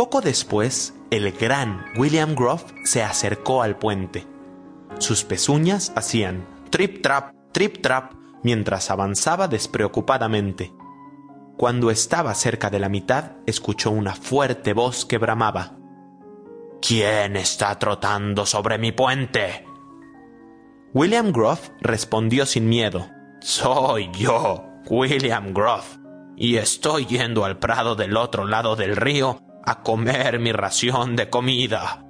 Poco después, el gran William Groff se acercó al puente. Sus pezuñas hacían trip-trap, trip-trap mientras avanzaba despreocupadamente. Cuando estaba cerca de la mitad, escuchó una fuerte voz que bramaba. ¿Quién está trotando sobre mi puente? William Groff respondió sin miedo. Soy yo, William Groff, y estoy yendo al prado del otro lado del río a comer mi ración de comida.